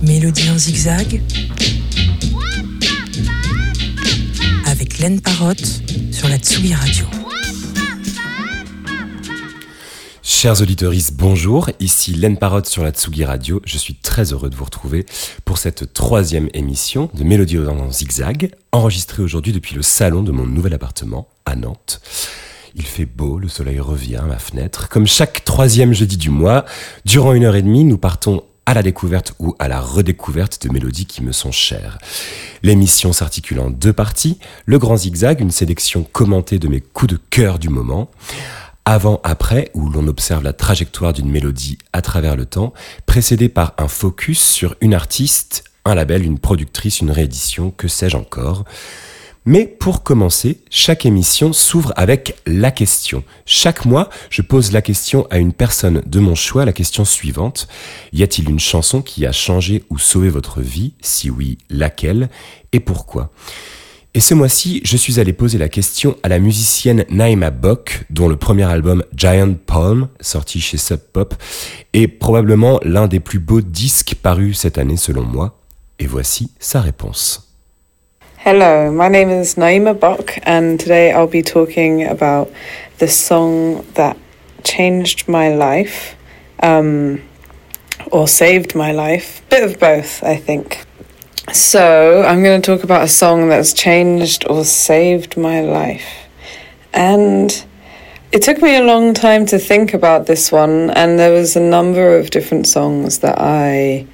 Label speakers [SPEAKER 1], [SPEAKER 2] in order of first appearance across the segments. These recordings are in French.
[SPEAKER 1] Mélodie en zigzag avec Laine Parotte sur la Tsugi Radio.
[SPEAKER 2] Chers auditeurs, bonjour. Ici Laine Parotte sur la Tsugi Radio. Je suis très heureux de vous retrouver pour cette troisième émission de Mélodie en zigzag, enregistrée aujourd'hui depuis le salon de mon nouvel appartement à Nantes. Il fait beau, le soleil revient à ma fenêtre. Comme chaque troisième jeudi du mois, durant une heure et demie, nous partons à la découverte ou à la redécouverte de mélodies qui me sont chères. L'émission s'articule en deux parties. Le grand zigzag, une sélection commentée de mes coups de cœur du moment. Avant-après, où l'on observe la trajectoire d'une mélodie à travers le temps, précédée par un focus sur une artiste, un label, une productrice, une réédition, que sais-je encore. Mais pour commencer, chaque émission s'ouvre avec la question. Chaque mois, je pose la question à une personne de mon choix, la question suivante. Y a-t-il une chanson qui a changé ou sauvé votre vie? Si oui, laquelle? Et pourquoi? Et ce mois-ci, je suis allé poser la question à la musicienne Naima Bock, dont le premier album Giant Palm, sorti chez Sub Pop, est probablement l'un des plus beaux disques parus cette année selon moi. Et voici sa réponse.
[SPEAKER 3] Hello, my name is Naima Bok, and today I'll be talking about the song that changed my life, um, or saved my life. Bit of both, I think. So, I'm going to talk about a song that's changed or saved my life. And it took me a long time to think about this one, and there was a number of different songs that I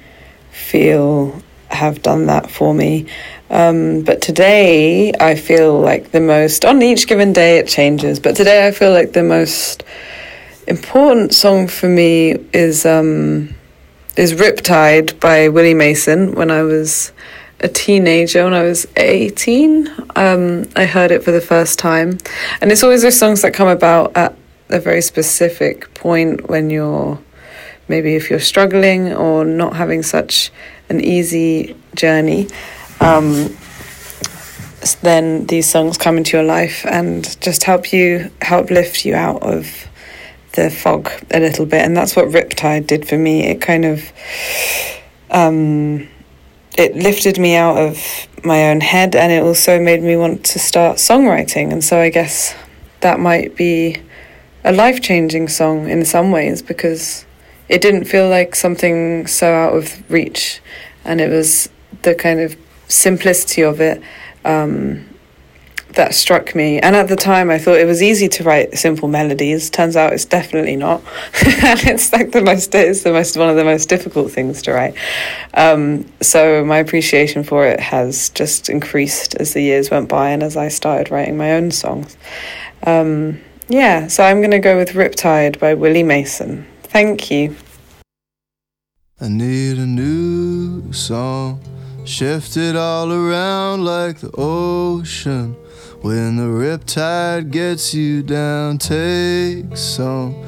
[SPEAKER 3] feel have done that for me. Um, but today I feel like the most, on each given day it changes, but today I feel like the most important song for me is um, is Riptide by Willie Mason when I was a teenager when I was 18. Um, I heard it for the first time. And it's always those songs that come about at a very specific point when you're maybe if you're struggling or not having such an easy journey um, then these songs come into your life and just help you help lift you out of the fog a little bit. And that's what riptide did for me. It kind of um, it lifted me out of my own head and it also made me want to start songwriting. And so i guess that might be a life-changing song in some ways because it didn't feel like something so out of reach and it was the kind of simplicity of it um, that struck me. And at the time, I thought it was easy to write simple melodies. Turns out it's definitely not, and it's like the most it's the most one of the most difficult things to write. Um, so my appreciation for it has just increased as the years went by and as I started writing my own songs. Um, yeah, so I'm going to go with Riptide by Willie Mason. Thank you.
[SPEAKER 4] I need a new song Shifted all around like the ocean. When the riptide gets you down, take some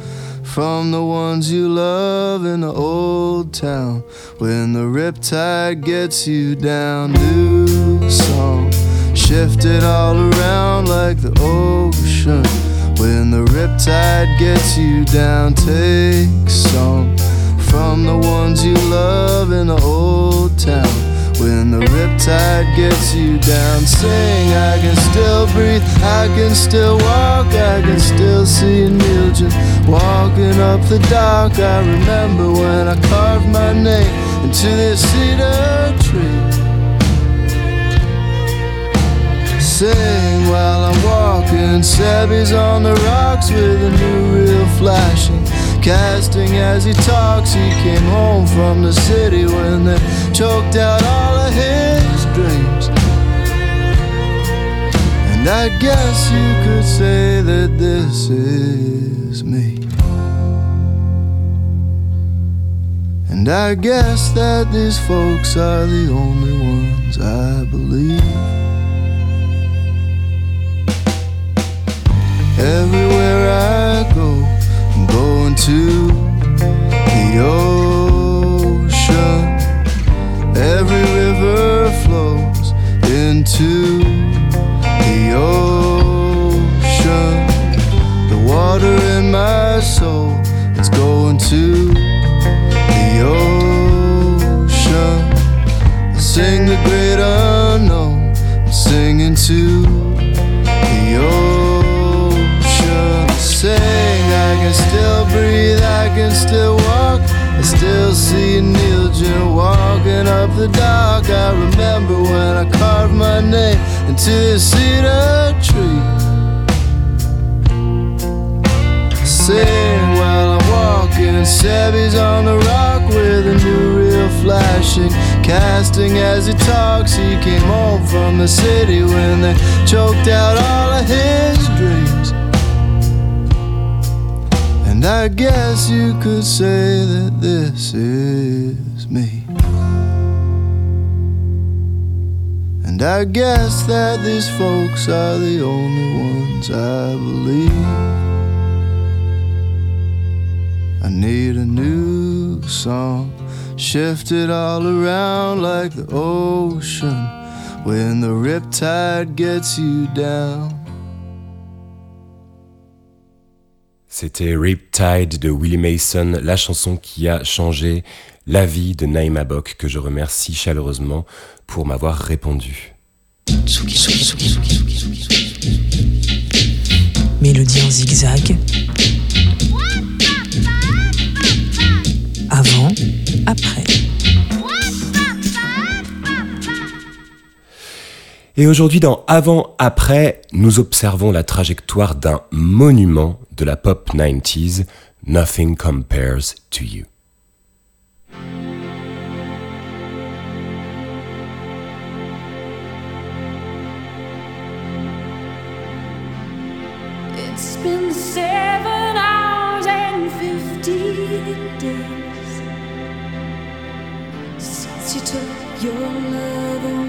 [SPEAKER 4] from the ones you love in the old town. When the riptide gets you down, new song. All around like the ocean. When the riptide gets you down, take some from the ones you love in the old town. When the riptide gets you down, sing. I can still breathe, I can still walk, I can still see Niljan walking up the dock. I remember when I carved my name into this cedar tree. Sing while I'm walking, Sebby's on the rocks with a new reel flashing casting as he talks. He came home from the city when they choked out all of his dreams. And I guess you could say that this is me. And I guess that these folks are the only ones I believe. Everywhere I go I'm going to the ocean. Every river flows into the ocean. The water in my soul is going to the ocean. I sing the great unknown. I'm singing to Sing, I can still breathe, I can still walk. I still see Neil Jim walking up the dock. I remember when I carved my name into the cedar tree. Sing while I'm walking. Sebby's on the rock with a new reel flashing. Casting as he talks, he came home from the city when they choked out all of his dreams. And I guess you could say that this is me. And I guess that these folks are the only ones I believe. I need a new song, shifted all around like the ocean when the riptide gets you down.
[SPEAKER 2] C'était Riptide de Willie Mason, la chanson qui a changé la vie de Naïma Bok, que je remercie chaleureusement pour m'avoir répondu.
[SPEAKER 1] Mélodie en zigzag. Avant, après.
[SPEAKER 2] Et aujourd'hui, dans Avant-Après, nous observons la trajectoire d'un monument de la pop 90s, Nothing Compares to You.
[SPEAKER 5] It's been seven hours and days since took your love.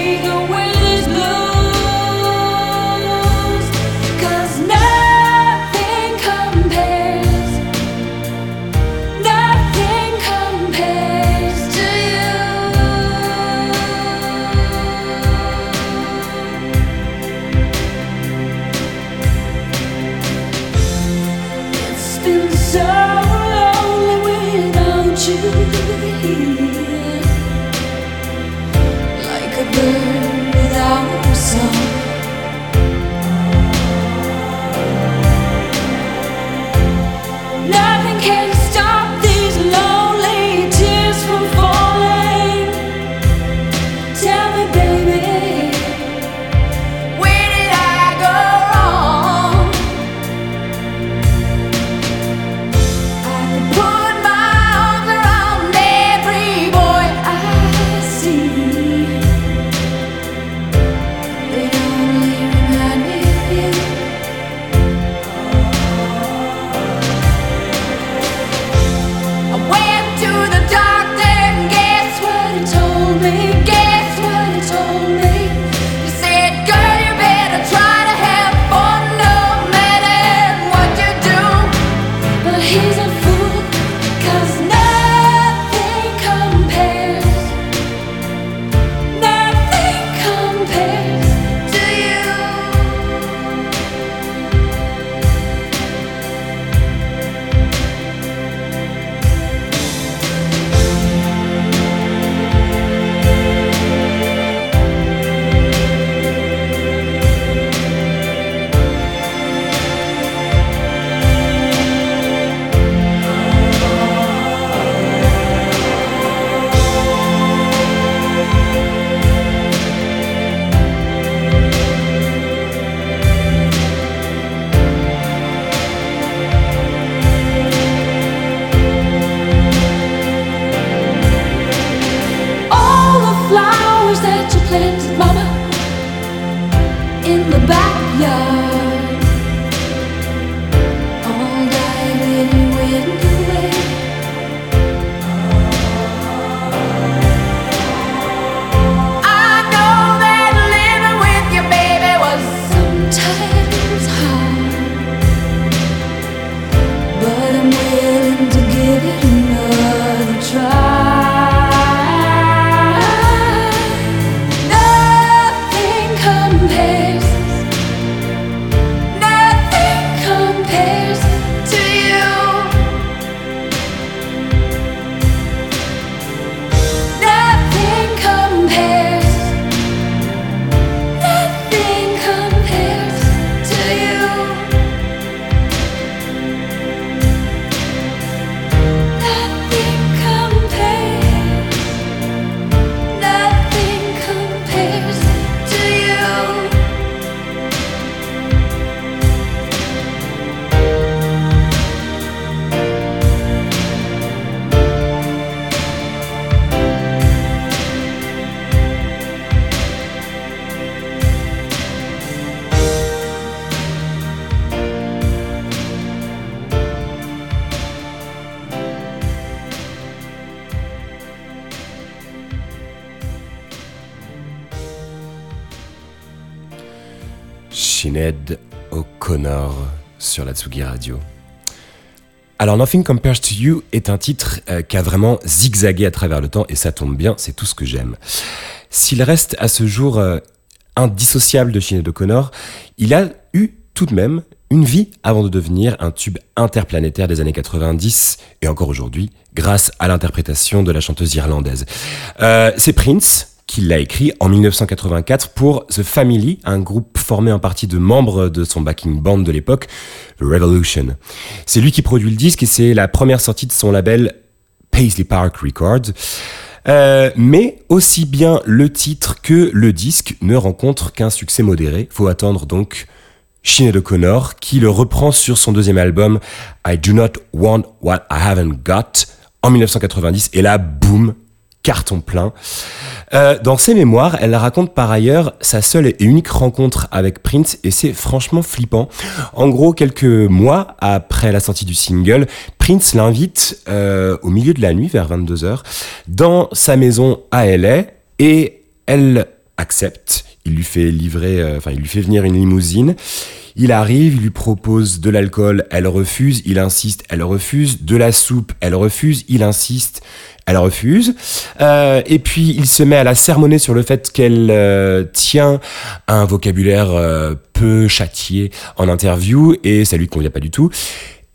[SPEAKER 2] Sinead O'Connor sur la Tsugi Radio. Alors Nothing Compares to You est un titre euh, qui a vraiment zigzagué à travers le temps et ça tombe bien, c'est tout ce que j'aime. S'il reste à ce jour euh, indissociable de Sinead O'Connor, il a eu tout de même une vie avant de devenir un tube interplanétaire des années 90 et encore aujourd'hui grâce à l'interprétation de la chanteuse irlandaise. Euh, c'est Prince qui l'a écrit en 1984 pour The Family, un groupe formé en partie de membres de son backing band de l'époque, The Revolution. C'est lui qui produit le disque et c'est la première sortie de son label Paisley Park Records. Euh, mais aussi bien le titre que le disque ne rencontrent qu'un succès modéré. Faut attendre donc Sinead O'Connor qui le reprend sur son deuxième album I Do Not Want What I Haven't Got en 1990 et là boum carton plein. Euh, dans ses mémoires, elle raconte par ailleurs sa seule et unique rencontre avec Prince et c'est franchement flippant. En gros, quelques mois après la sortie du single, Prince l'invite euh, au milieu de la nuit, vers 22h, dans sa maison à LA et elle accepte. Il lui fait livrer, euh, enfin, il lui fait venir une limousine. Il arrive, il lui propose de l'alcool, elle refuse, il insiste, elle refuse, de la soupe, elle refuse, il insiste, elle refuse. Euh, et puis il se met à la sermonner sur le fait qu'elle euh, tient un vocabulaire euh, peu châtié en interview et ça lui convient pas du tout.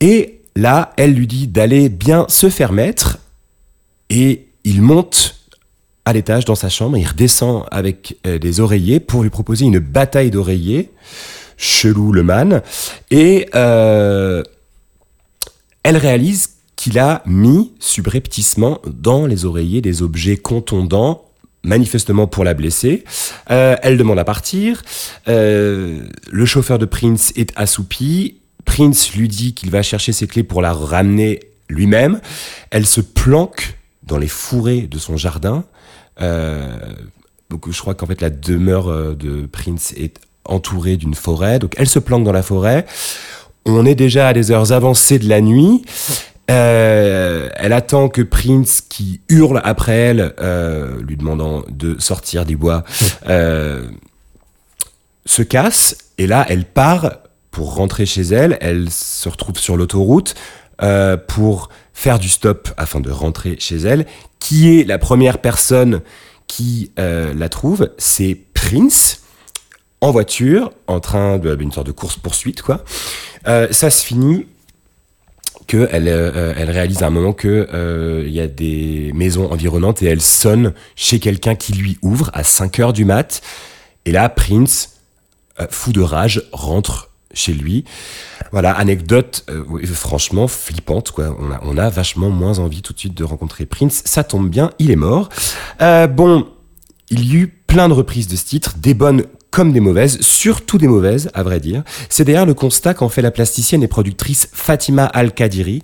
[SPEAKER 2] Et là, elle lui dit d'aller bien se faire mettre et il monte à l'étage dans sa chambre, il redescend avec des oreillers pour lui proposer une bataille d'oreillers chelou le man et elle réalise qu'il a mis subrepticement dans les oreillers des objets contondants manifestement pour la blesser. Euh, elle demande à partir. Euh, le chauffeur de Prince est assoupi. Prince lui dit qu'il va chercher ses clés pour la ramener lui-même. Elle se planque dans les fourrés de son jardin. Euh, donc je crois qu'en fait la demeure de Prince est entourée d'une forêt. Donc elle se planque dans la forêt. On est déjà à des heures avancées de la nuit. Euh, elle attend que Prince, qui hurle après elle, euh, lui demandant de sortir du bois, euh, se casse. Et là, elle part pour rentrer chez elle. Elle se retrouve sur l'autoroute pour faire du stop afin de rentrer chez elle. Qui est la première personne qui la trouve? C'est Prince en voiture, en train de une sorte de course poursuite quoi. Ça se finit que elle, euh, elle réalise à un moment que euh, il y a des maisons environnantes et elle sonne chez quelqu'un qui lui ouvre à 5 heures du mat. Et là, Prince, euh, fou de rage, rentre chez lui. Voilà, anecdote franchement flippante. Quoi. On, a, on a vachement moins envie tout de suite de rencontrer Prince. Ça tombe bien, il est mort. Bon, il y a eu plein de reprises de ce titre, des bonnes comme des mauvaises, surtout des mauvaises, à vrai dire. C'est d'ailleurs le constat qu'en fait la plasticienne et productrice Fatima Al-Kadiri,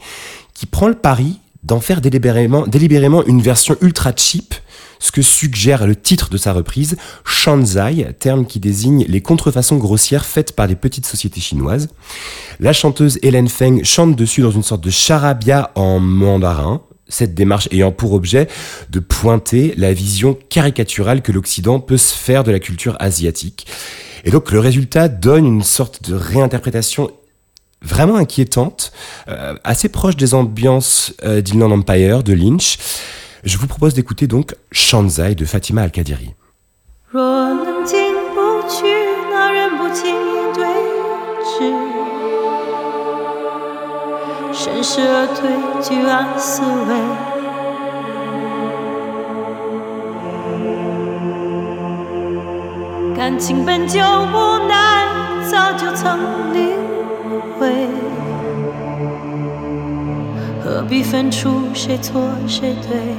[SPEAKER 2] qui prend le pari d'en faire délibérément, délibérément une version ultra cheap, ce que suggère le titre de sa reprise, Shanzai, terme qui désigne les contrefaçons grossières faites par les petites sociétés chinoises. La chanteuse Hélène Feng chante dessus dans une sorte de charabia en mandarin, cette démarche ayant pour objet de pointer la vision caricaturale que l'Occident peut se faire de la culture asiatique. Et donc le résultat donne une sorte de réinterprétation vraiment inquiétante, euh, assez proche des ambiances euh, d'Inland Empire de Lynch. Je vous propose d'écouter donc Shanzai de Fatima Al-Qadiri.
[SPEAKER 6] 顺势而退，居安思危。感情本就无奈，早就曾领会，何必分出谁错谁对？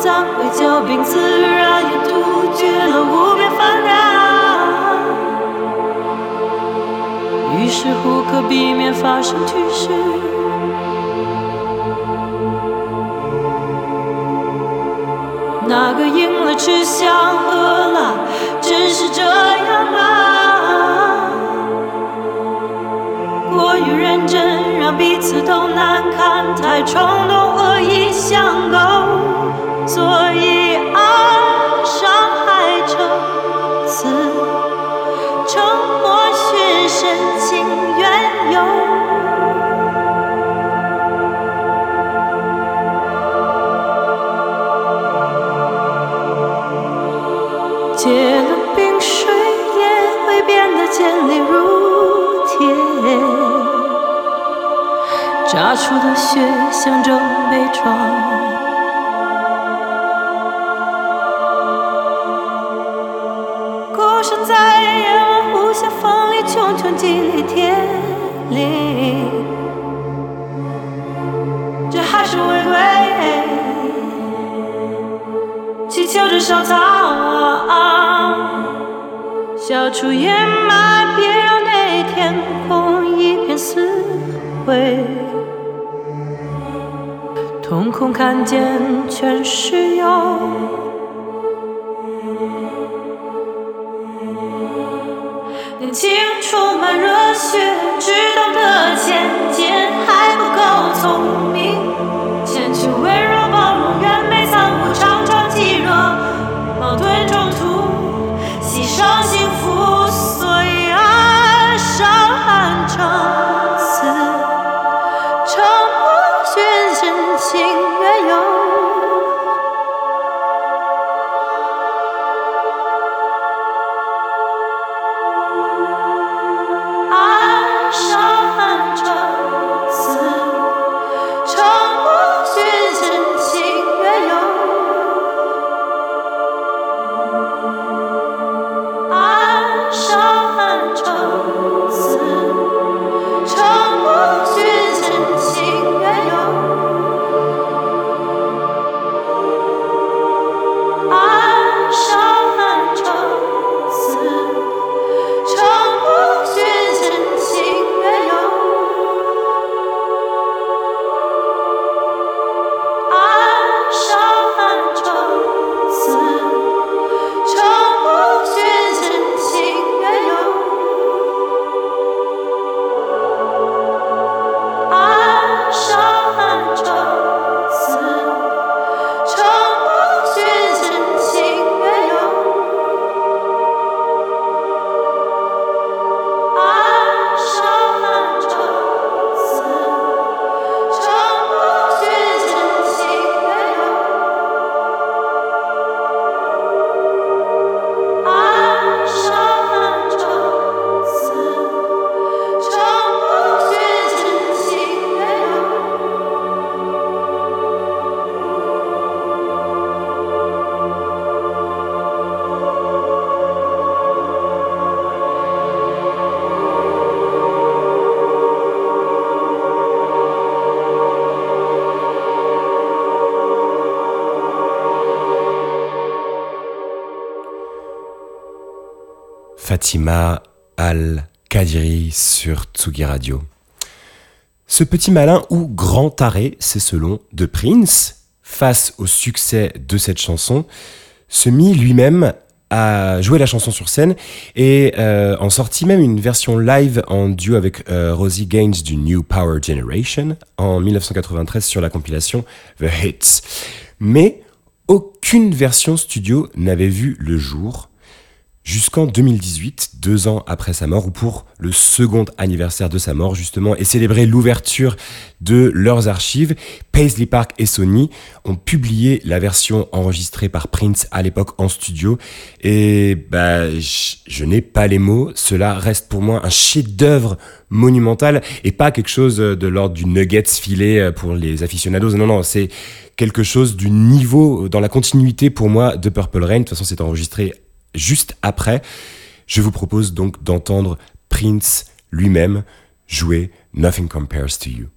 [SPEAKER 6] 暂会骄兵，自然也杜绝了无边烦恼。于是乎，可避免发生趋势。那个赢了吃香喝辣，真是这样吗？过于认真，让彼此都难堪，太冲动，恶意相勾，所以炸出的血象征悲壮。孤身在夜晚无限风里茕茕激烈天灵，这还是违规。祈求着收藏，消除掩埋，别让那天空一片死灰。瞳孔看见全是忧，年轻充满热血，只懂得前进，还不够聪
[SPEAKER 2] Fatima Al
[SPEAKER 7] Kadiri sur Tsugi Radio. Ce petit malin ou grand taré, c'est selon de Prince, face au succès de cette chanson, se mit lui-même à jouer la chanson sur scène et euh, en sortit même une version live en duo avec euh, Rosie Gaines du New Power Generation en 1993 sur la compilation The Hits. Mais aucune version studio n'avait vu le jour jusqu'en 2018, deux ans après sa mort, ou pour le second anniversaire de sa mort justement, et célébrer l'ouverture de leurs archives, Paisley Park et Sony ont publié la version enregistrée par Prince à l'époque en studio, et bah, je, n'ai pas les mots, cela reste pour moi un chef-d'œuvre monumental, et pas quelque chose de l'ordre du nuggets filé pour les aficionados, non, non, c'est quelque chose du niveau, dans la continuité pour moi de Purple Rain, de toute façon c'est enregistré juste après, je vous propose donc d'entendre Prince lui-même jouer Nothing Compares to You.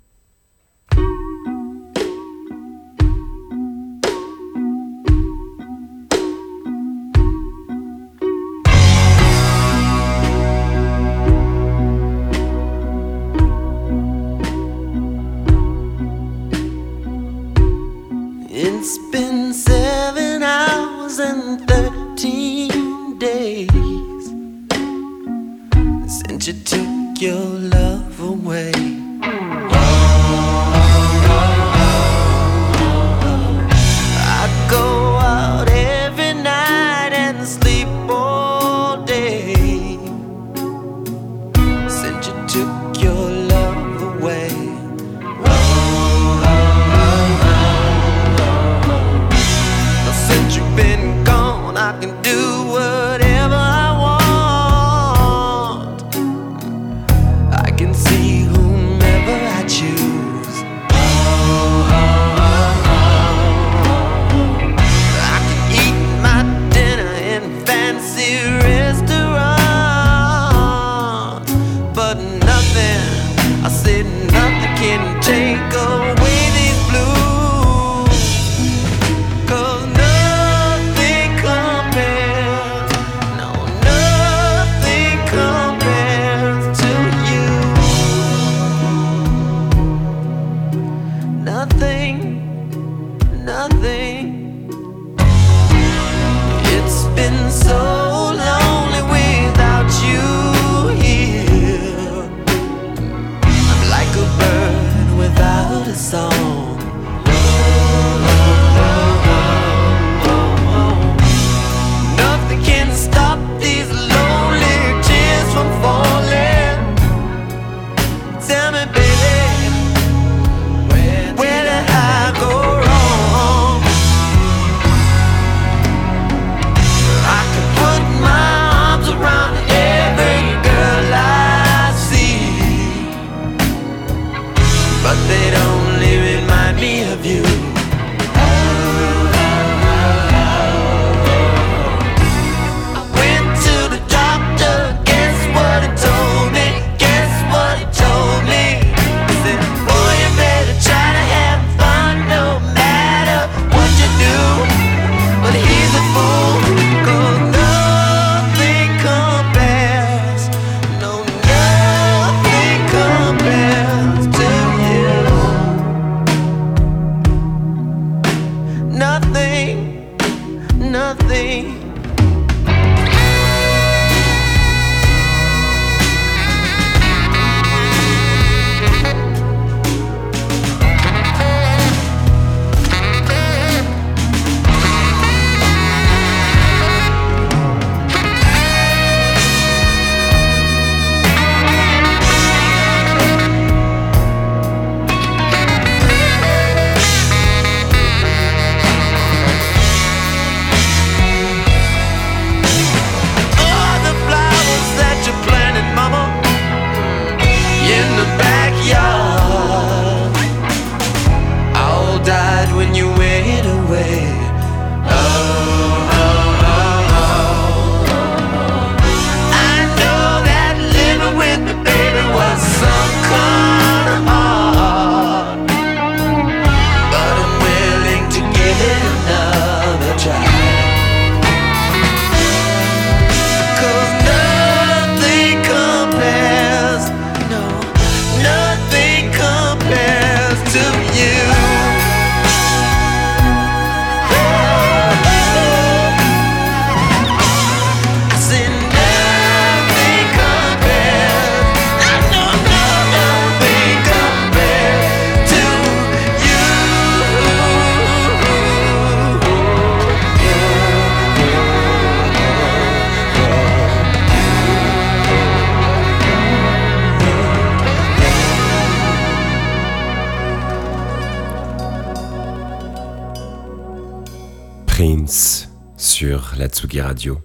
[SPEAKER 8] La Tsugi Radio.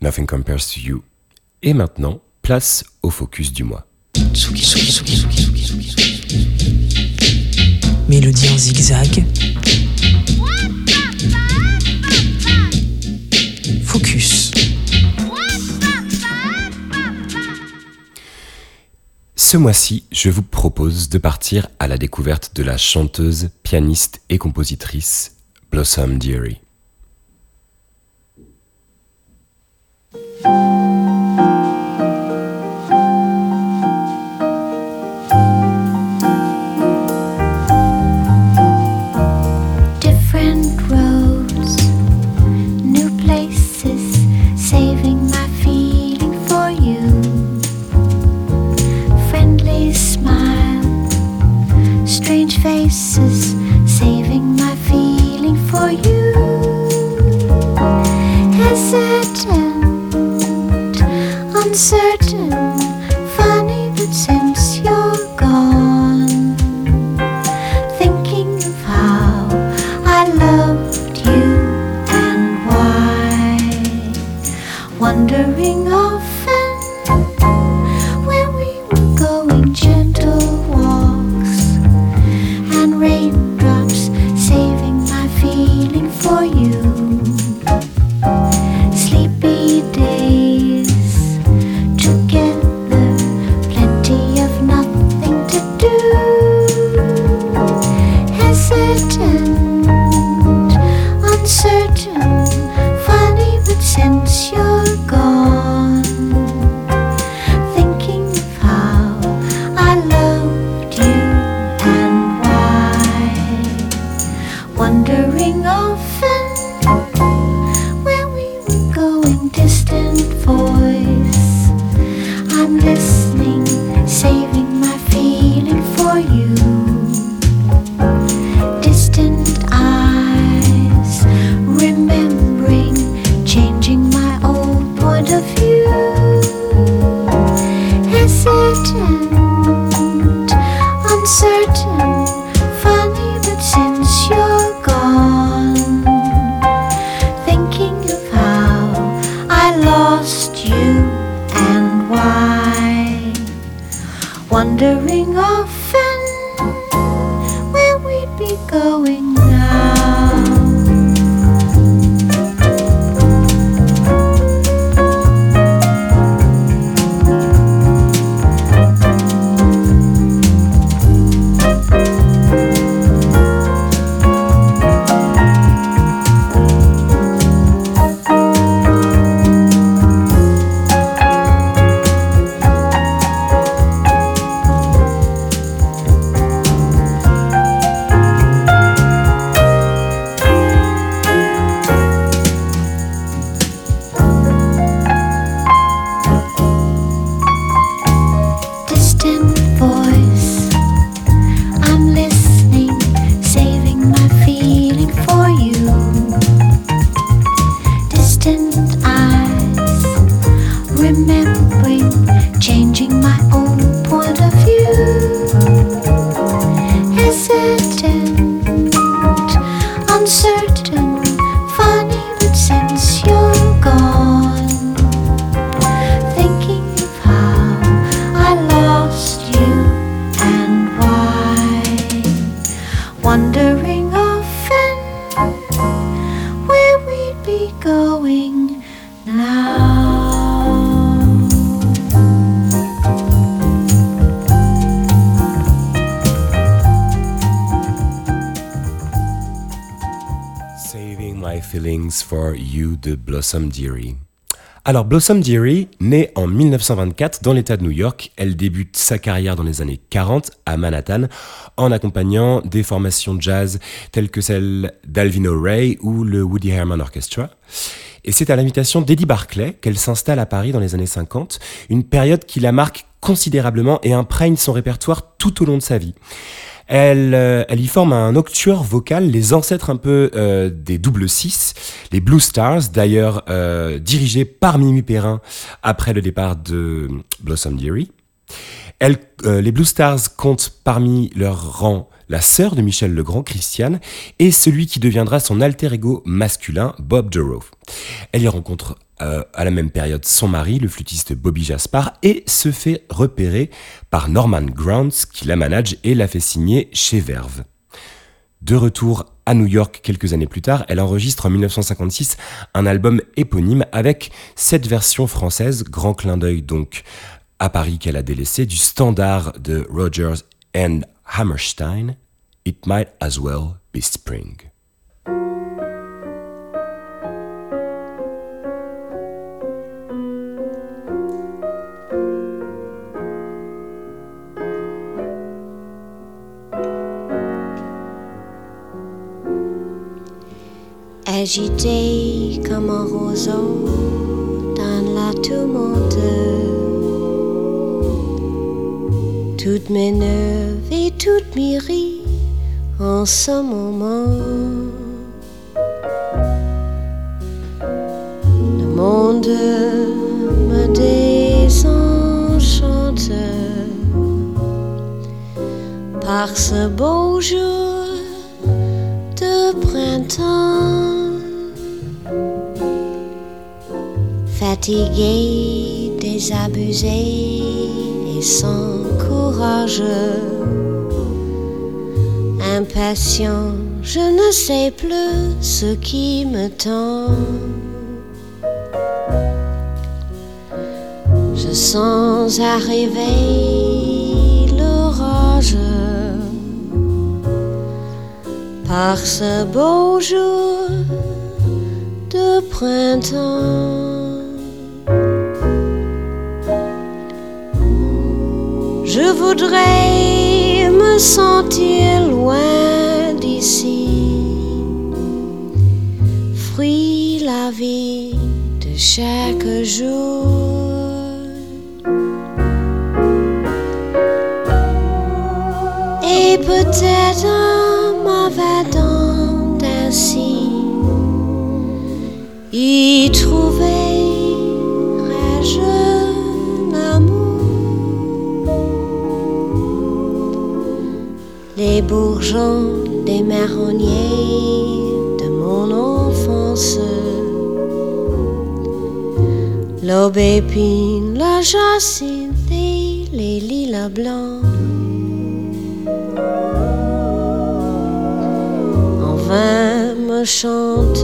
[SPEAKER 8] Nothing compares to you. Et maintenant, place au focus du mois.
[SPEAKER 1] Mélodie en zigzag. Focus.
[SPEAKER 8] Ce mois-ci, je vous propose de partir à la découverte de la chanteuse, pianiste et compositrice Blossom Dearie. De Blossom Dearie. Alors Blossom Dearie, née en 1924 dans l'État de New York, elle débute sa carrière dans les années 40 à Manhattan en accompagnant des formations jazz telles que celles d'Alvin O'Reilly ou le Woody Herman Orchestra. Et c'est à l'invitation d'Eddie Barclay qu'elle s'installe à Paris dans les années 50, une période qui la marque considérablement et imprègne son répertoire tout au long de sa vie. Elle, euh, elle y forme un octuor vocal, les ancêtres un peu euh, des double six, les Blue Stars, d'ailleurs euh, dirigés par Mimi Perrin après le départ de Blossom Dearie. Elle, euh, les Blue Stars comptent parmi leurs rangs
[SPEAKER 2] la sœur de Michel Legrand, Christiane, et celui qui deviendra son alter ego masculin, Bob Dorough. Elle y rencontre euh, à la même période son mari, le flûtiste Bobby Jaspar, et se fait repérer par Norman Grounds qui la manage et la fait signer chez Verve. De retour à New York quelques années plus tard, elle enregistre en 1956 un album éponyme avec cette version française, grand clin d'œil donc à Paris qu'elle a délaissé, du standard de Rogers and Hammerstein, It Might As Well Be Spring.
[SPEAKER 8] agité comme un roseau dans la tourmente. Toutes mes nerfs et toutes mes rires en ce moment. Le monde me désenchante par ce beau jour de printemps. Fatigué, désabusé sans courage, impatient, je ne sais plus ce qui me tend. Je sens arriver l'orage par ce beau jour de printemps. Je voudrais me sentir loin d'ici, fruit la vie de chaque jour. Et peut-être en m'avadant ainsi, Les bourgeons des marronniers de mon enfance. L'aubépine, la jacinthe et les lilas blancs. En vain me chante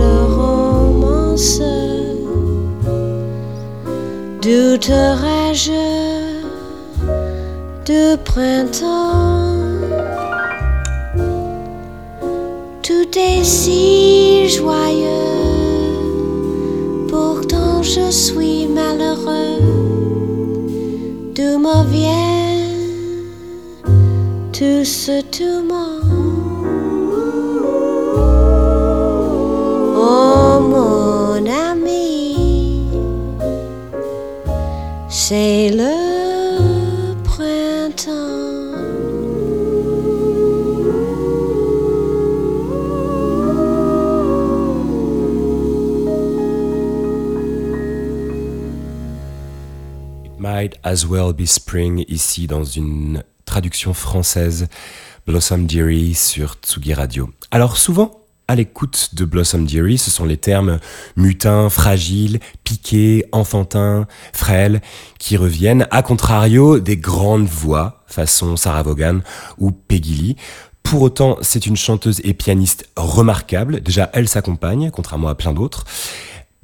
[SPEAKER 8] le romance. Douterais-je de printemps? Tout est si joyeux, pourtant je suis malheureux. D'où me vient tout ce tourment? Oh mon ami, c'est
[SPEAKER 2] Might As Well Be Spring, ici dans une traduction française, Blossom Dearie sur Tsugi Radio. Alors souvent, à l'écoute de Blossom Dearie, ce sont les termes mutin, fragile, piqué, enfantin, frêle qui reviennent, à contrario des grandes voix, façon Sarah Vaughan ou Peggy Lee. Pour autant, c'est une chanteuse et pianiste remarquable. Déjà, elle s'accompagne, contrairement à plein d'autres.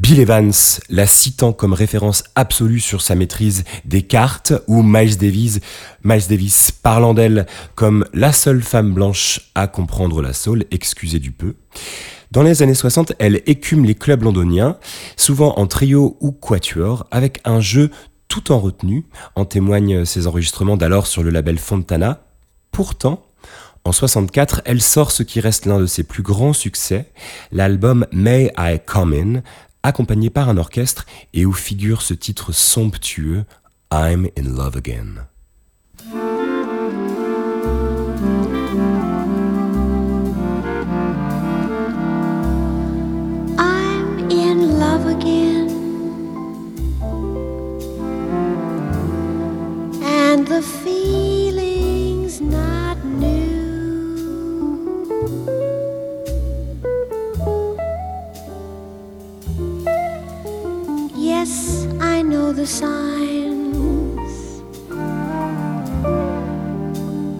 [SPEAKER 2] Bill Evans la citant comme référence absolue sur sa maîtrise des cartes, ou Miles Davis, Miles Davis parlant d'elle comme la seule femme blanche à comprendre la soul, excusez du peu. Dans les années 60, elle écume les clubs londoniens, souvent en trio ou quatuor, avec un jeu tout en retenue, en témoignent ses enregistrements d'alors sur le label Fontana. Pourtant, en 64, elle sort ce qui reste l'un de ses plus grands succès, l'album May I Come In, accompagné par un orchestre et où figure ce titre somptueux I'm in love again.
[SPEAKER 8] Yes, I know the signs,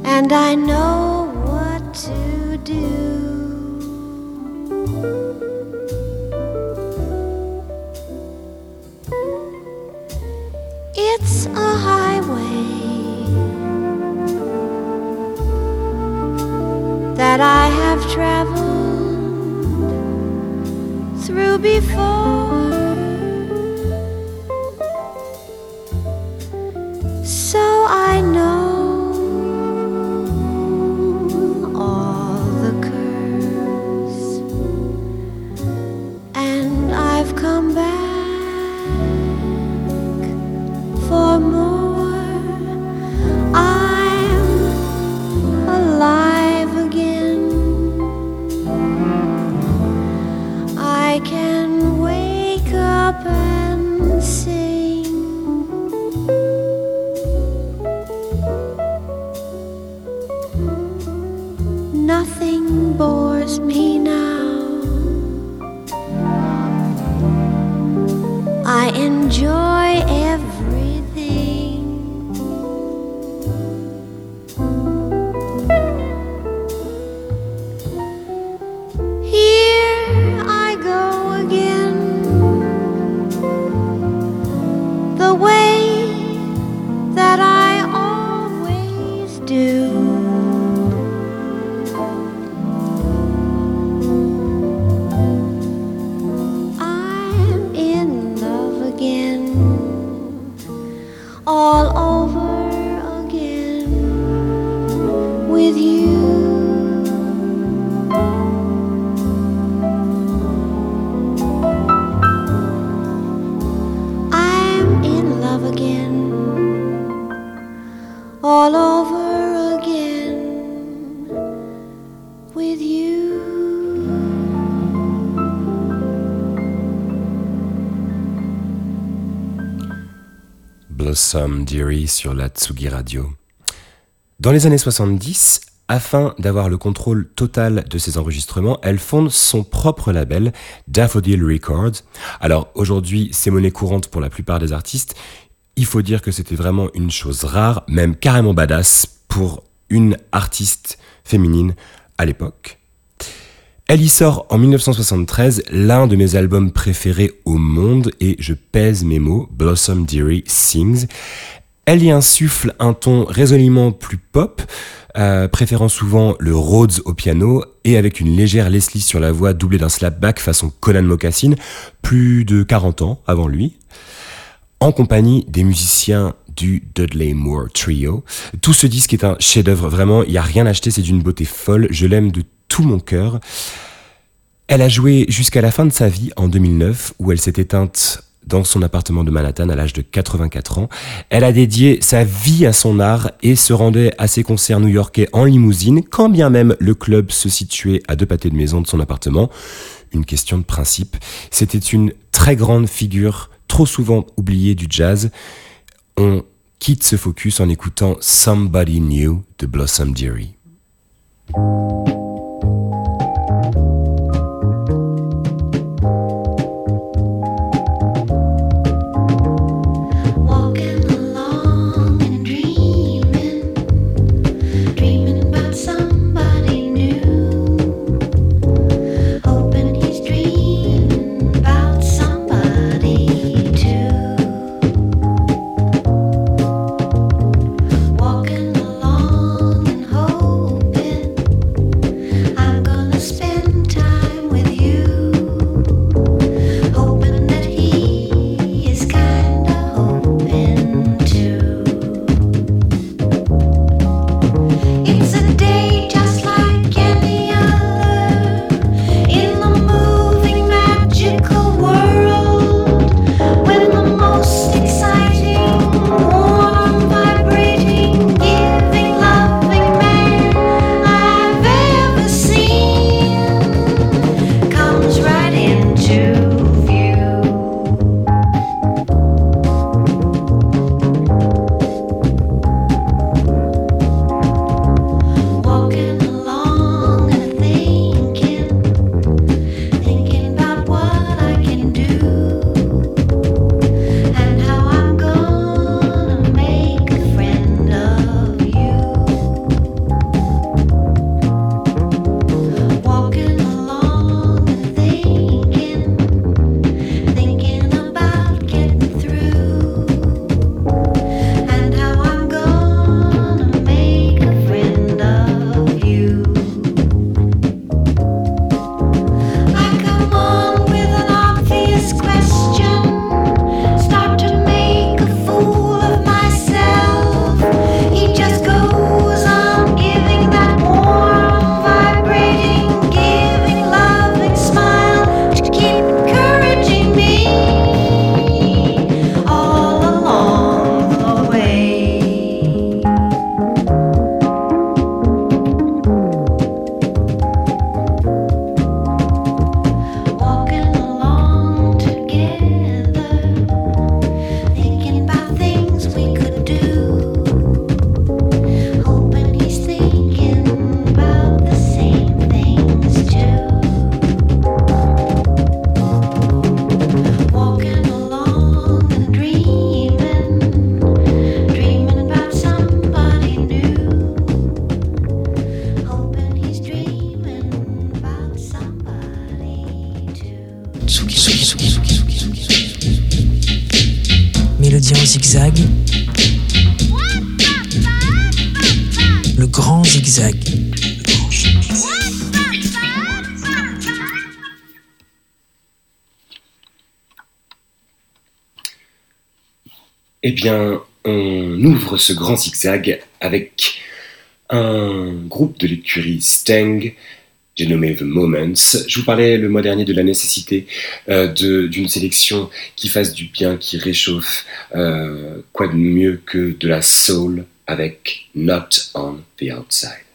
[SPEAKER 8] and I know what to do. It's a highway that I have traveled through before. Bores me
[SPEAKER 2] Blossom Dearie sur la Tsugi Radio. Dans les années 70, afin d'avoir le contrôle total de ses enregistrements, elle fonde son propre label, Daffodil Records. Alors aujourd'hui, c'est monnaie courante pour la plupart des artistes. Il faut dire que c'était vraiment une chose rare, même carrément badass pour une artiste féminine à l'époque. Elle y sort en 1973 l'un de mes albums préférés au monde et je pèse mes mots, Blossom Dearie Sings. Elle y insuffle un ton résolument plus pop, euh, préférant souvent le Rhodes au piano et avec une légère Leslie sur la voix doublée d'un slapback façon Conan Mocassin, plus de 40 ans avant lui, en compagnie des musiciens du Dudley Moore Trio. Tout ce disque est un chef-d'œuvre, vraiment, il n'y a rien à c'est d'une beauté folle, je l'aime de tout mon cœur. Elle a joué jusqu'à la fin de sa vie en 2009 où elle s'est éteinte dans son appartement de Manhattan à l'âge de 84 ans. Elle a dédié sa vie à son art et se rendait à ses concerts new-yorkais en limousine, quand bien même le club se situait à deux pâtés de maison de son appartement. Une question de principe. C'était une très grande figure, trop souvent oubliée du jazz. On quitte ce focus en écoutant Somebody New de Blossom Dearie.
[SPEAKER 9] on ouvre ce grand zigzag avec un groupe de l'écurie Stang, j'ai nommé The Moments. Je vous parlais le mois dernier de la nécessité euh, d'une sélection qui fasse du bien, qui réchauffe. Euh, quoi de mieux que de la soul avec Not on the Outside.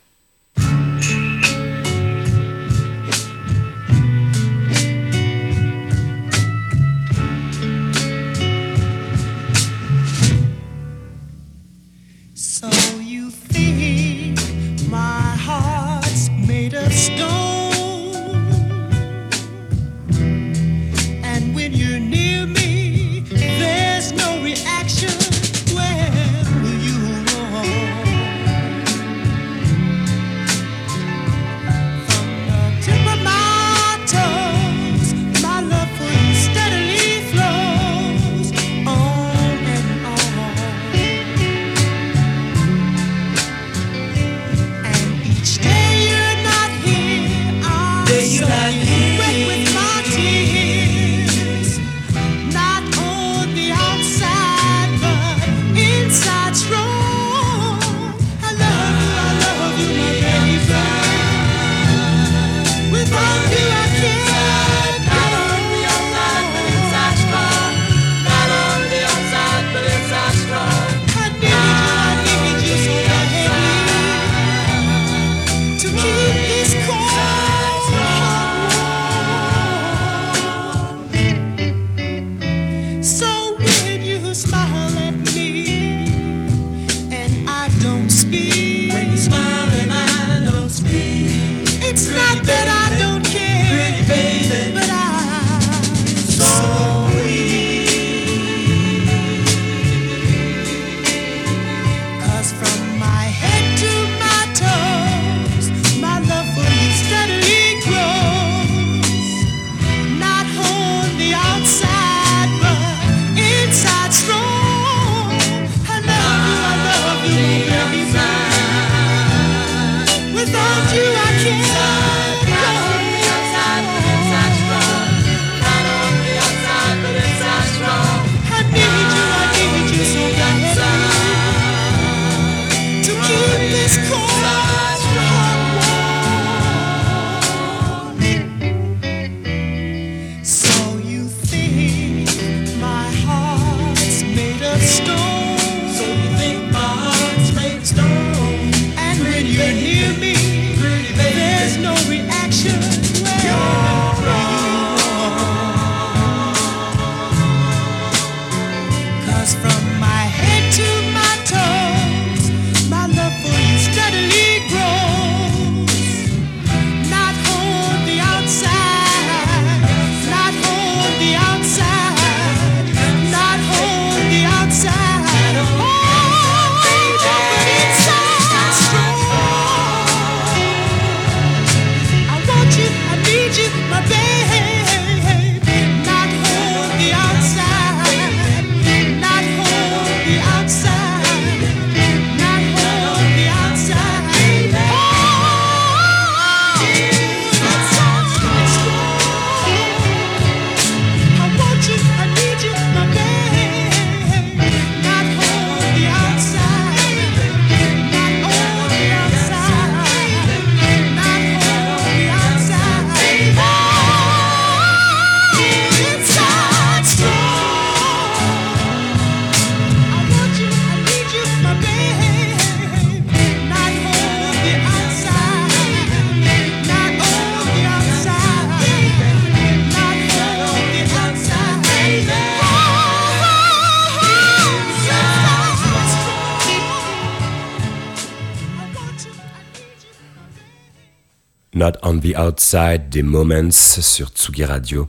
[SPEAKER 2] On the Outside
[SPEAKER 9] des Moments sur Tsugi Radio.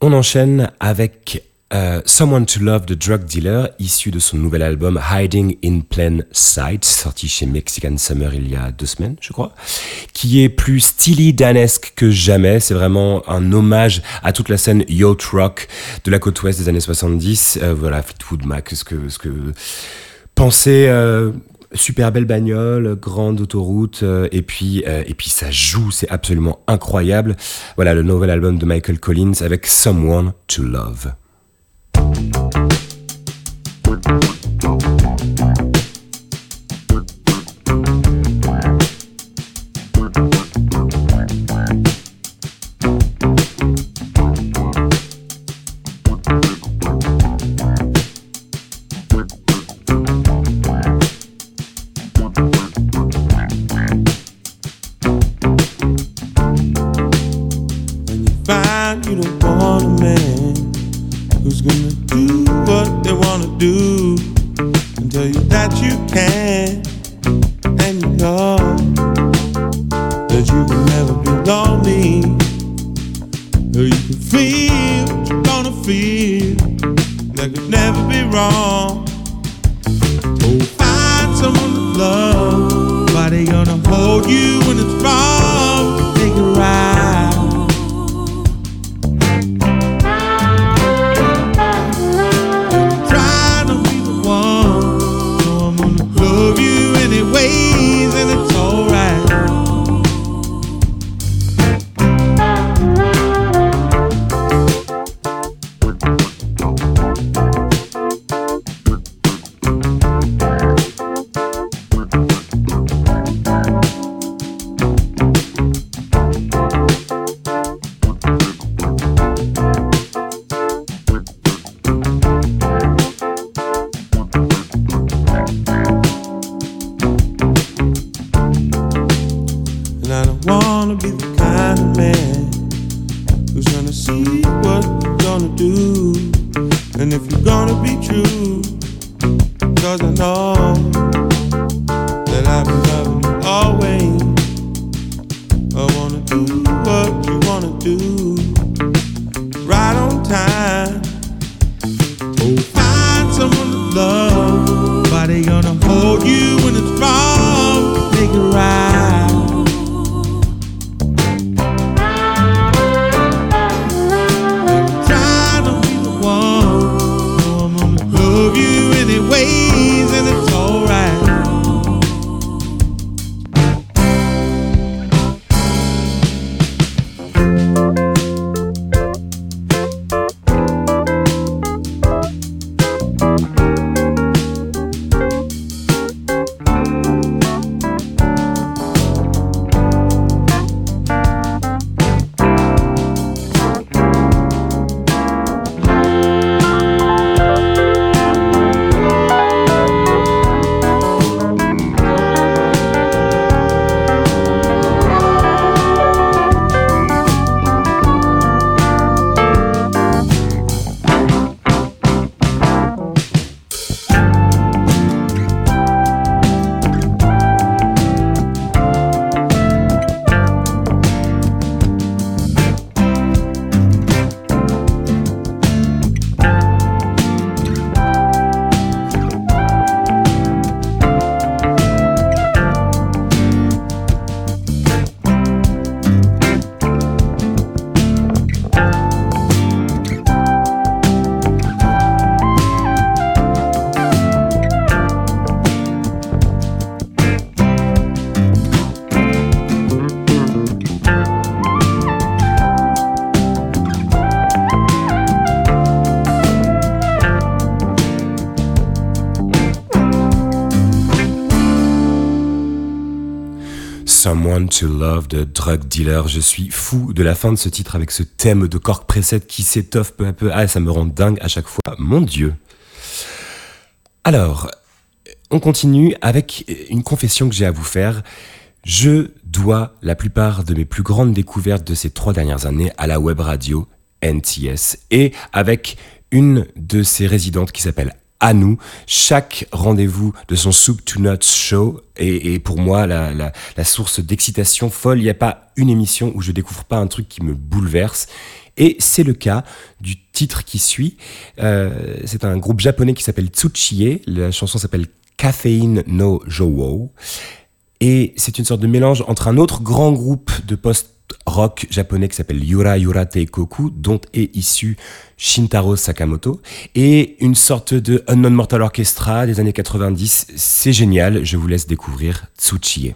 [SPEAKER 9] On enchaîne avec
[SPEAKER 2] euh, Someone to Love the Drug Dealer, issu de son nouvel album Hiding in Plain Sight, sorti chez Mexican Summer il y a deux semaines, je crois, qui est plus stylé danesque que jamais. C'est vraiment un hommage à toute la scène yacht rock de la côte ouest des années 70. Euh, voilà, Fleetwood Mac, ce que, ce que penser. Euh, super belle bagnole, grande autoroute, euh, et puis euh, et puis ça joue, c'est absolument incroyable. Voilà le nouvel album de Michael Collins avec Someone to Love.
[SPEAKER 10] What you're gonna do. And if you're gonna be true, cause I know Someone to Love
[SPEAKER 2] de Drug Dealer. Je suis fou de la fin de ce titre avec ce thème de Cork Preset qui s'étoffe peu à peu. Ah, ça me rend dingue à chaque fois. Mon Dieu. Alors, on continue avec une confession que j'ai à vous faire. Je dois la plupart de mes plus grandes découvertes de ces trois dernières années à la web radio NTS et avec une de ses résidentes qui s'appelle
[SPEAKER 9] à nous. Chaque rendez-vous de son Soup to Nuts show est, pour moi la, la, la source d'excitation folle. Il n'y a pas une émission où je découvre pas un truc qui me bouleverse. Et c'est le cas du titre qui suit. Euh, c'est un groupe japonais qui s'appelle Tsuchiye. La chanson s'appelle Caffeine no Jowo. Et c'est une sorte de mélange entre un autre grand groupe de post-rock japonais qui s'appelle Yura Yura Teikoku, dont est issu Shintaro Sakamoto, et une sorte de Unknown Mortal Orchestra des années 90. C'est génial, je vous laisse découvrir Tsuchiye.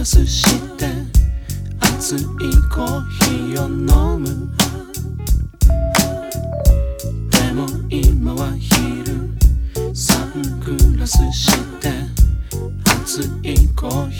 [SPEAKER 11] ラス
[SPEAKER 9] して熱いコーヒーを飲む。でも今は昼サングラスして熱いコーヒー。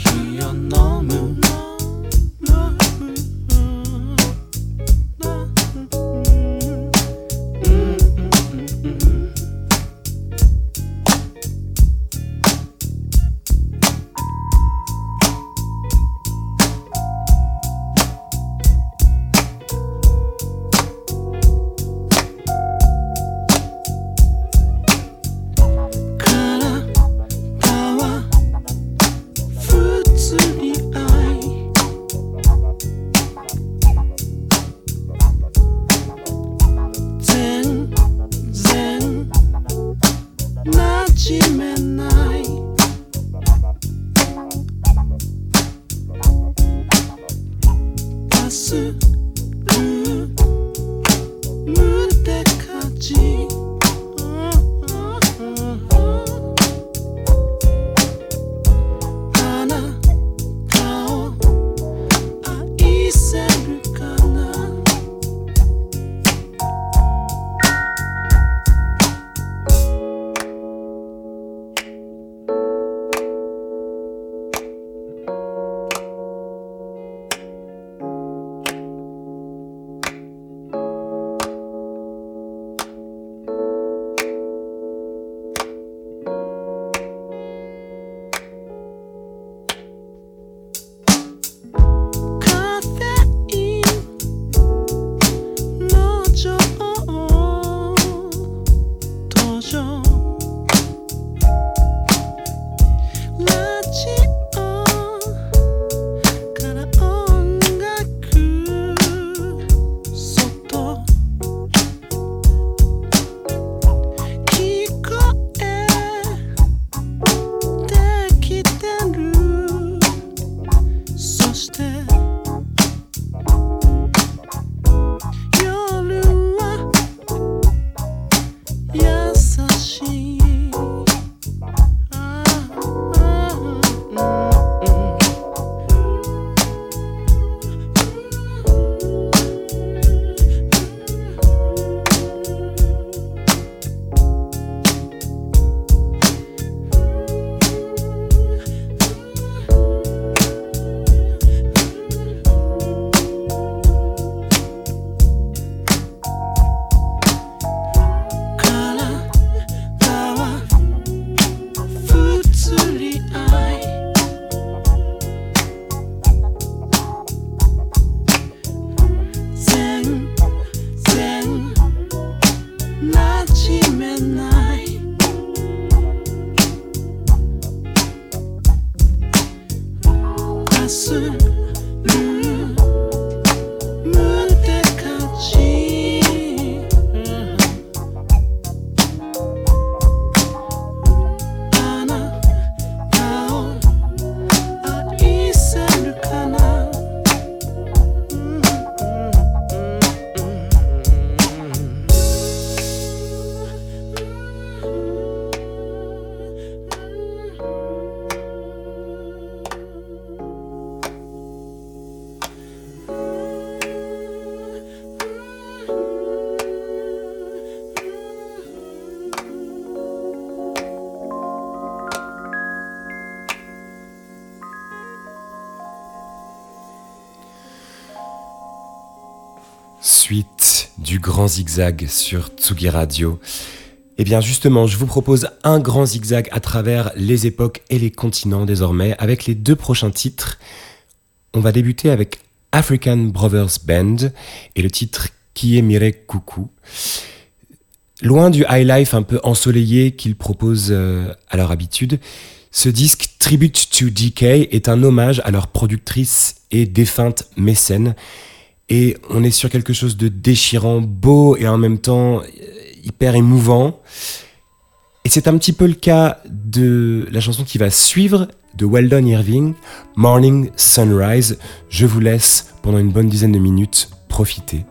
[SPEAKER 11] Grand zigzag sur Tsugi Radio. Eh bien justement, je vous propose un grand zigzag à travers les époques et les continents désormais avec les deux prochains titres. On va débuter avec African Brothers Band et le titre Qui est Mire. Loin du high life un peu ensoleillé qu'ils proposent euh, à leur habitude, ce disque Tribute to DK est un hommage à leur productrice et défunte mécène. Et on est sur quelque chose de déchirant, beau et en même temps euh, hyper émouvant. Et c'est un petit peu le cas de la chanson qui va suivre de Weldon Irving, Morning Sunrise. Je vous laisse pendant une bonne dizaine de minutes profiter.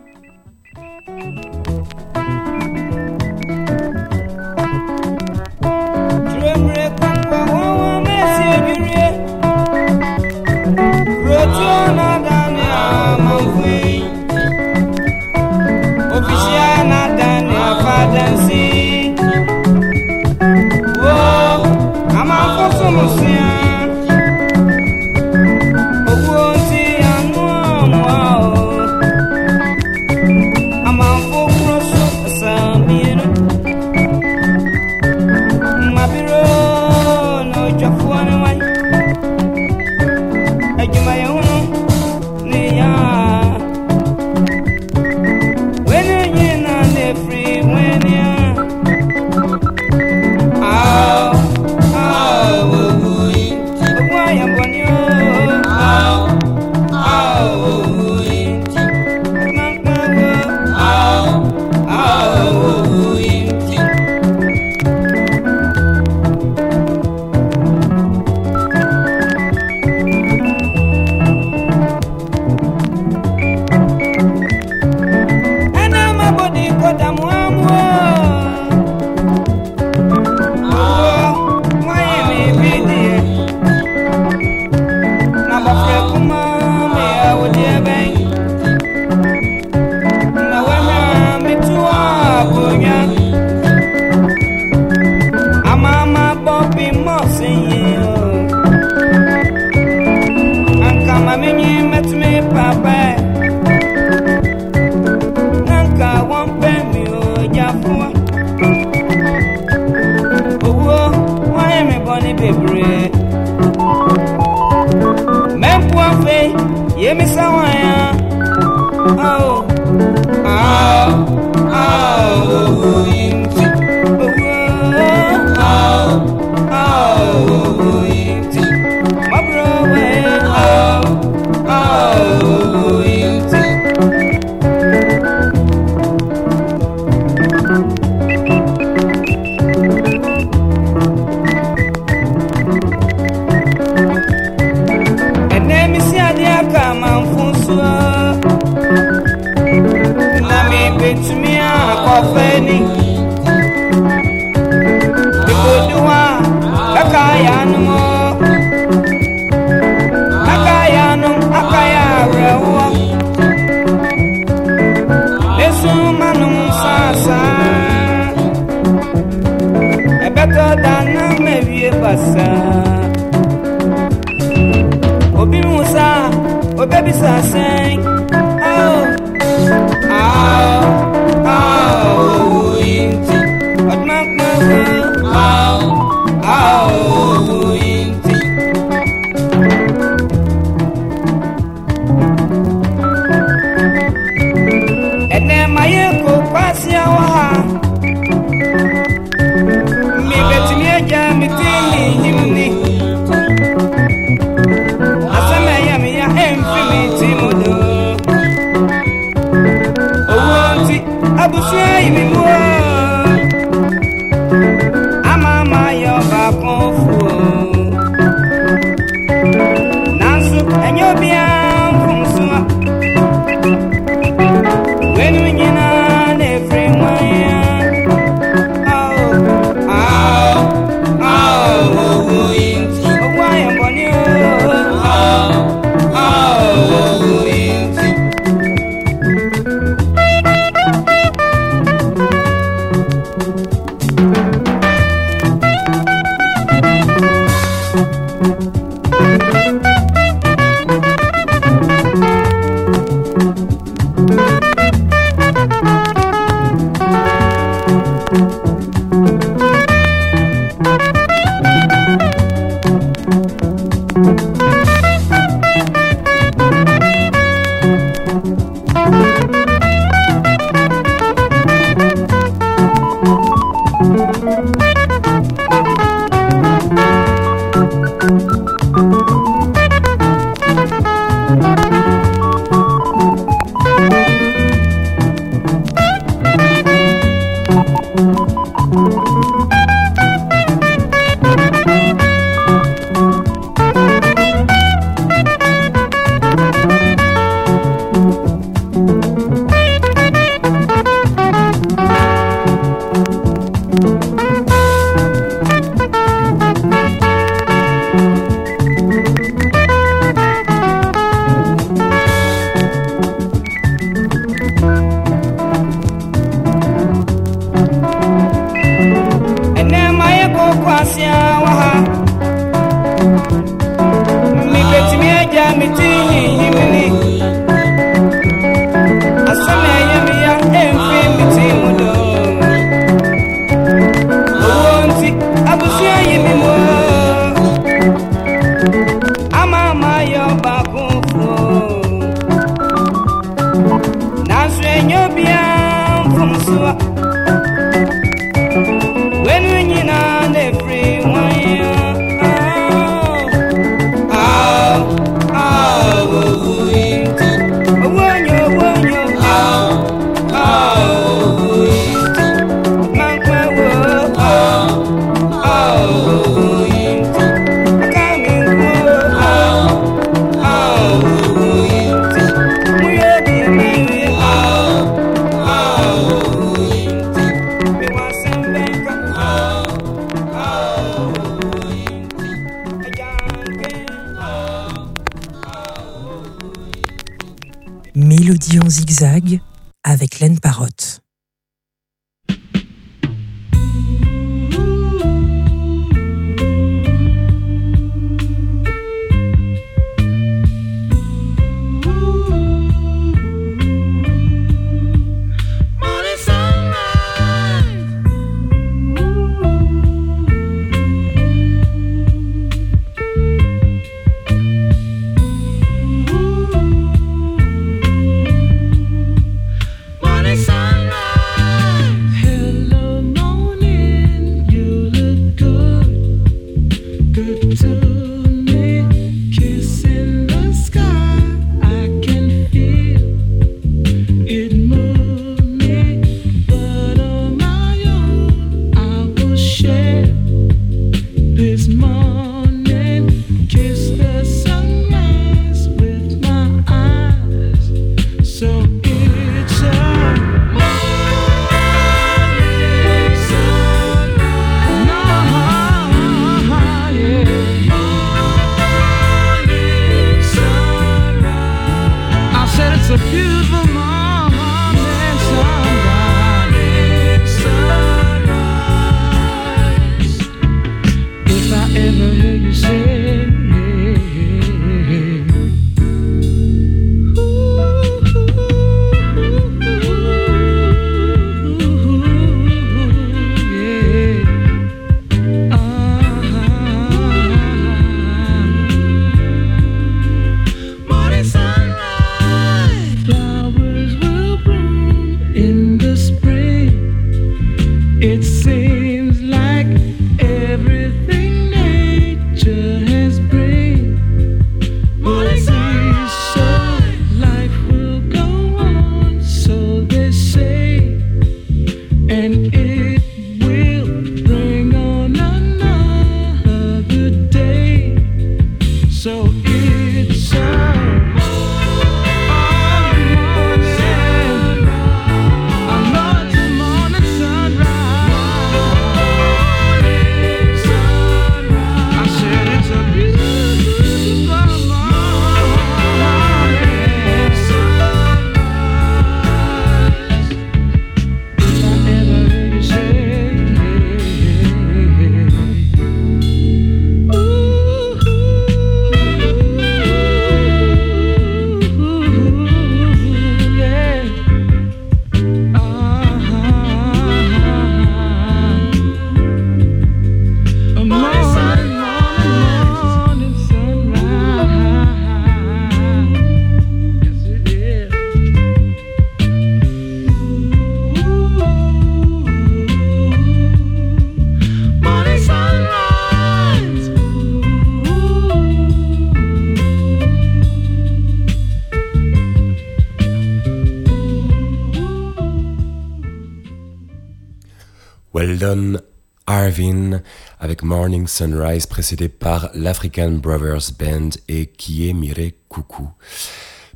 [SPEAKER 2] Well done, Arvin, avec Morning Sunrise, précédé par l'African Brothers Band et Kie Mire Coucou.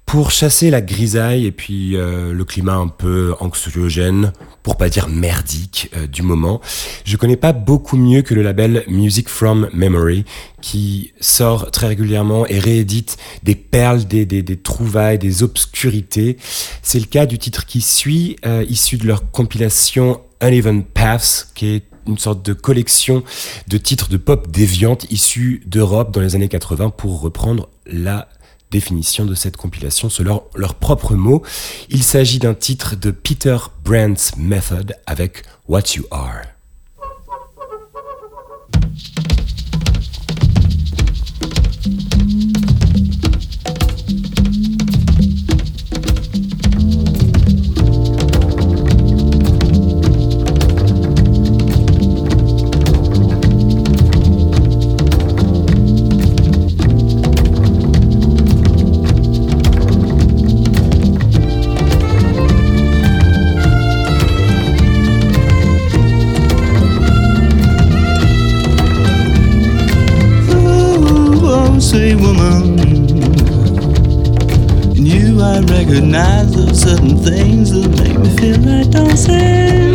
[SPEAKER 2] Pour chasser la grisaille et puis euh, le climat un peu anxiogène, pour pas dire merdique euh, du moment, je connais pas beaucoup mieux que le label Music from Memory qui sort très régulièrement et réédite des perles, des, des, des trouvailles, des obscurités. C'est le cas du titre qui suit, euh, issu de leur compilation Uneven Paths, qui est une sorte de collection de titres de pop déviante issus d'Europe dans les années 80 pour reprendre la définition de cette compilation selon leurs propres mots. Il s'agit d'un titre de Peter Brandt's Method avec What You Are.
[SPEAKER 7] Recognize those certain things that make me feel like dancing. And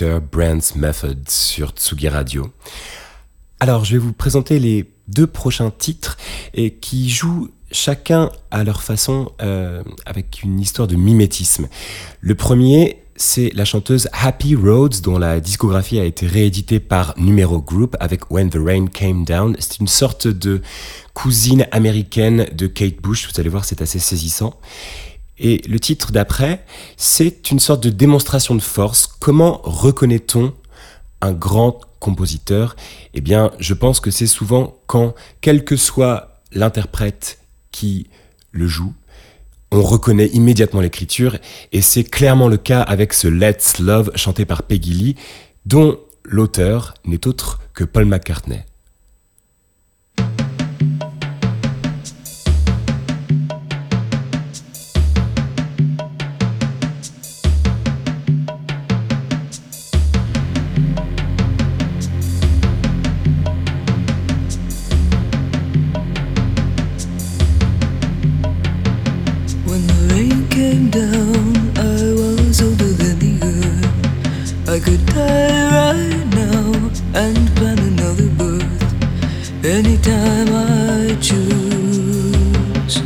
[SPEAKER 2] Brand's Method sur Tsugi Radio. Alors, je vais vous présenter les deux prochains titres et qui jouent chacun à leur façon euh, avec une histoire de mimétisme. Le premier, c'est la chanteuse Happy Rhodes dont la discographie a été rééditée par Numero Group avec When the Rain Came Down. C'est une sorte de cousine américaine de Kate Bush. Vous allez voir, c'est assez saisissant. Et le titre d'après, c'est une sorte de démonstration de force. Comment reconnaît-on un grand compositeur? Eh bien, je pense que c'est souvent quand, quel que soit l'interprète qui le joue, on reconnaît immédiatement l'écriture, et c'est clairement le cas avec ce Let's Love chanté par Peggy Lee, dont l'auteur n'est autre que Paul McCartney.
[SPEAKER 12] Anytime I choose.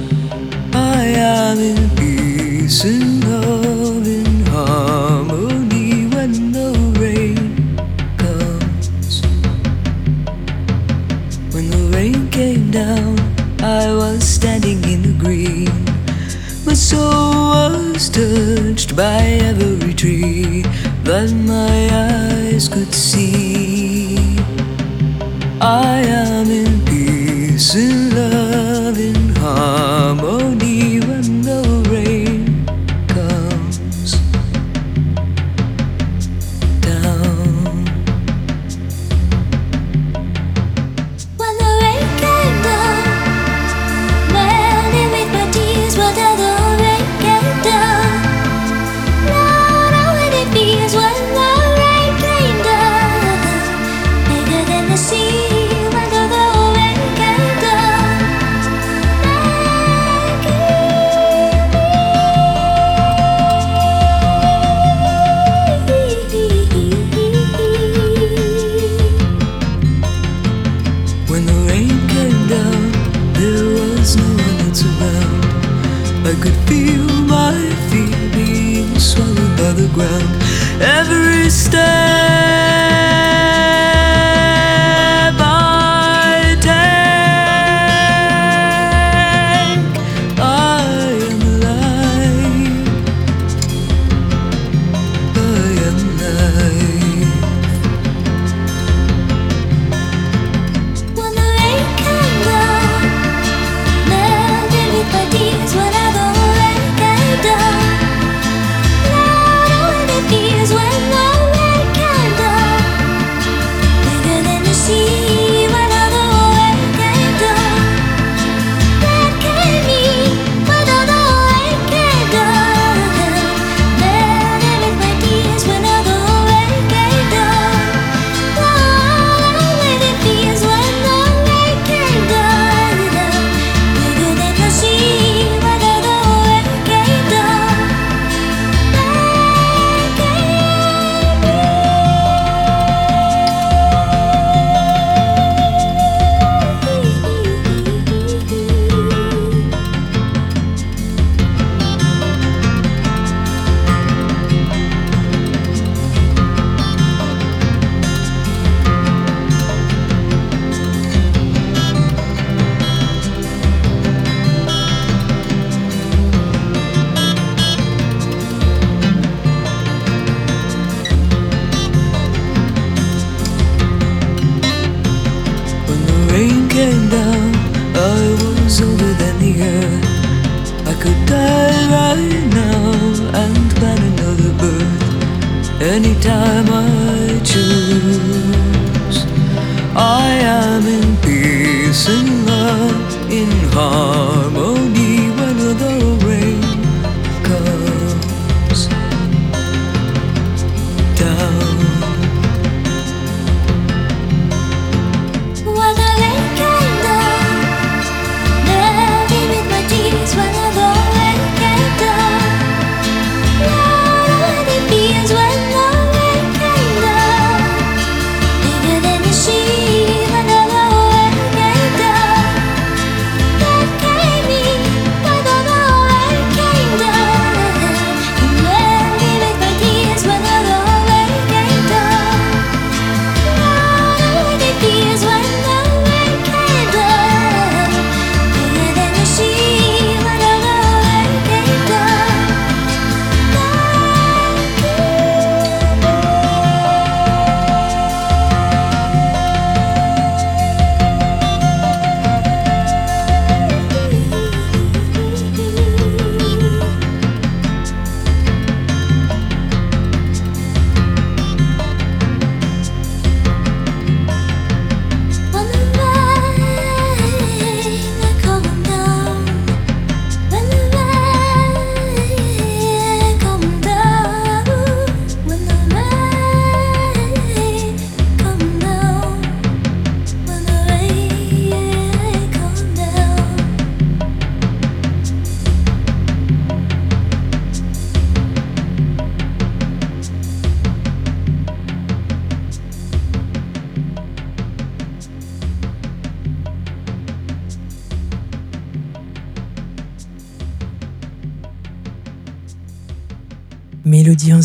[SPEAKER 12] I am in peace and love, in harmony when the rain comes. When the rain came down, I was standing in the green. My soul was touched by every tree that my eyes could see. I am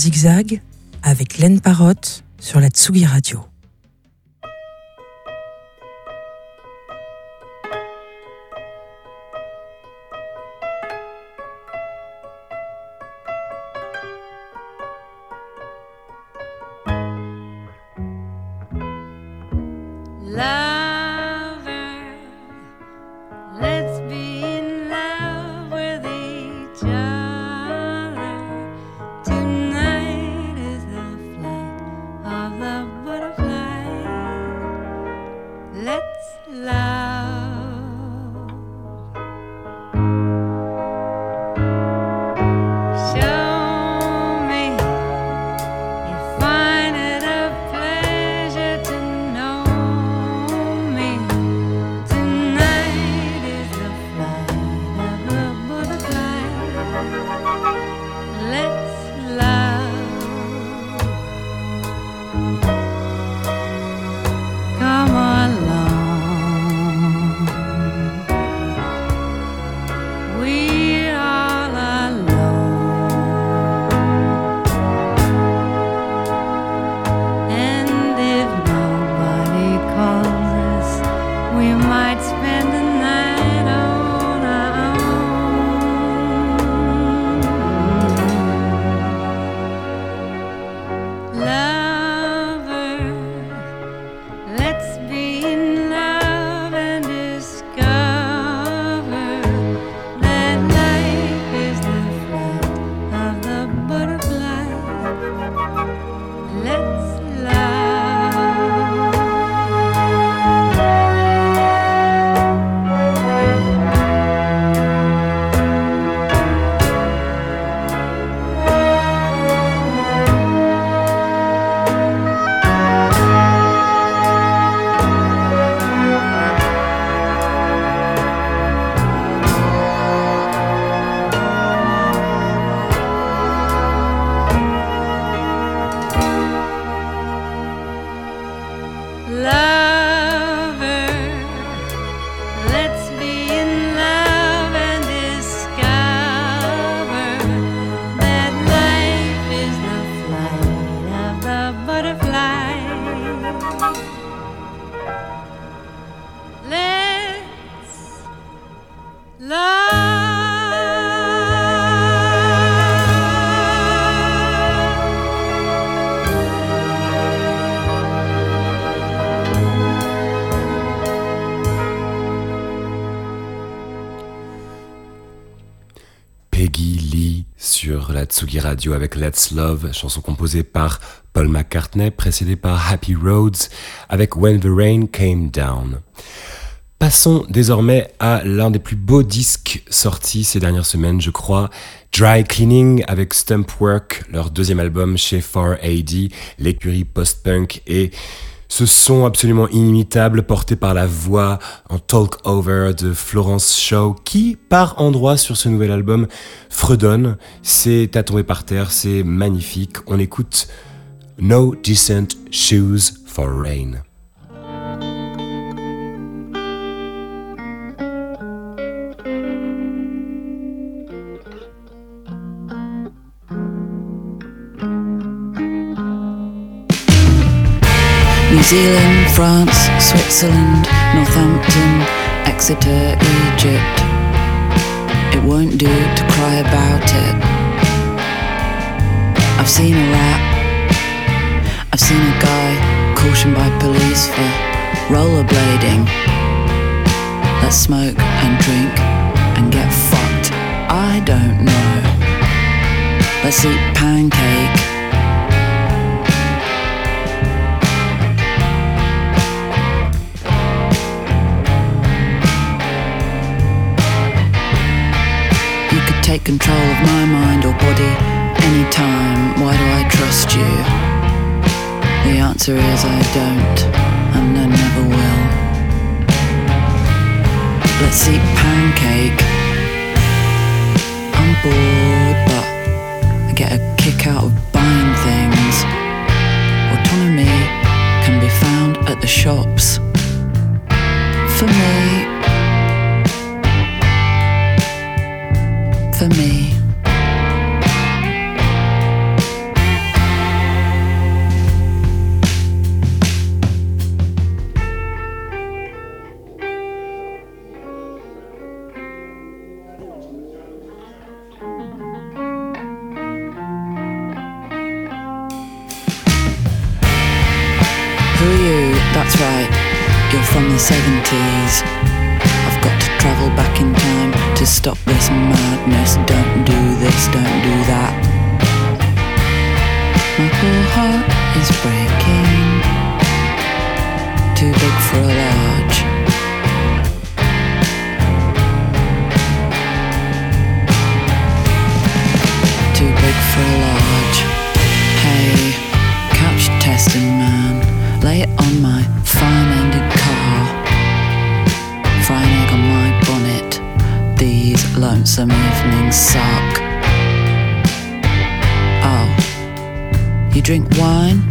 [SPEAKER 6] zigzag avec Laine Parotte sur la Tsugi Radio.
[SPEAKER 2] Tsugi Radio avec Let's Love, chanson composée par Paul McCartney, précédée par Happy Roads avec When the Rain Came Down. Passons désormais à l'un des plus beaux disques sortis ces dernières semaines, je crois. Dry Cleaning avec Stump Work, leur deuxième album chez 4AD, l'écurie post-punk et ce son absolument inimitable porté par la voix en talk over de Florence Shaw qui, par endroits sur ce nouvel album, fredonne. C'est à tomber par terre, c'est magnifique. On écoute No Decent Shoes for Rain.
[SPEAKER 13] Zealand, France, Switzerland, Northampton, Exeter, Egypt. It won't do to cry about it. I've seen a rat. I've seen a guy cautioned by police for rollerblading. Let's smoke and drink and get fucked. I don't know. Let's eat pancake. Take control of my mind or body anytime. Why do I trust you? The answer is I don't, and I never will. Let's eat pancake. I'm bored, but I get a kick out of buying things. Autonomy can be found at the shops. For me, 70s. I've got to travel back in time to stop this madness. Don't do this, don't do that. My poor heart is breaking. Too big for a large. Too big for a large. Drink wine